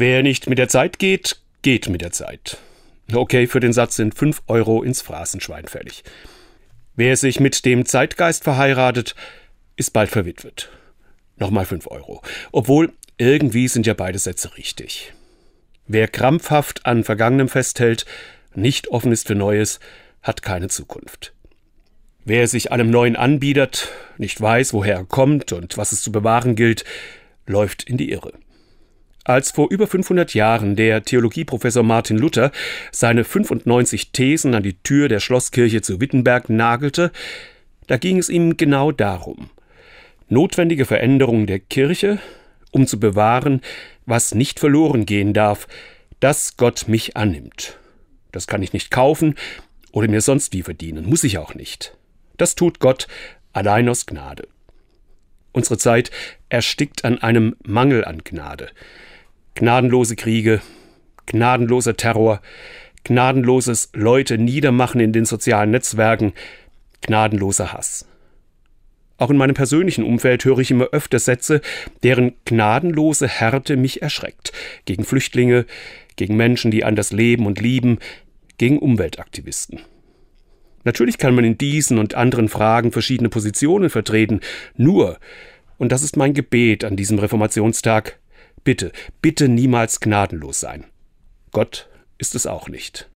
Wer nicht mit der Zeit geht, geht mit der Zeit. Okay, für den Satz sind 5 Euro ins Phrasenschwein fällig. Wer sich mit dem Zeitgeist verheiratet, ist bald verwitwet. Nochmal 5 Euro. Obwohl, irgendwie sind ja beide Sätze richtig. Wer krampfhaft an Vergangenem festhält, nicht offen ist für Neues, hat keine Zukunft. Wer sich allem Neuen anbietet, nicht weiß, woher er kommt und was es zu bewahren gilt, läuft in die Irre. Als vor über 500 Jahren der Theologieprofessor Martin Luther seine 95 Thesen an die Tür der Schlosskirche zu Wittenberg nagelte, da ging es ihm genau darum. Notwendige Veränderungen der Kirche, um zu bewahren, was nicht verloren gehen darf, dass Gott mich annimmt. Das kann ich nicht kaufen oder mir sonst wie verdienen, muss ich auch nicht. Das tut Gott allein aus Gnade. Unsere Zeit erstickt an einem Mangel an Gnade gnadenlose Kriege, gnadenloser Terror, gnadenloses Leute niedermachen in den sozialen Netzwerken, gnadenloser Hass. Auch in meinem persönlichen Umfeld höre ich immer öfter Sätze, deren gnadenlose Härte mich erschreckt. Gegen Flüchtlinge, gegen Menschen, die anders leben und lieben, gegen Umweltaktivisten. Natürlich kann man in diesen und anderen Fragen verschiedene Positionen vertreten, nur, und das ist mein Gebet an diesem Reformationstag, Bitte, bitte niemals gnadenlos sein. Gott ist es auch nicht.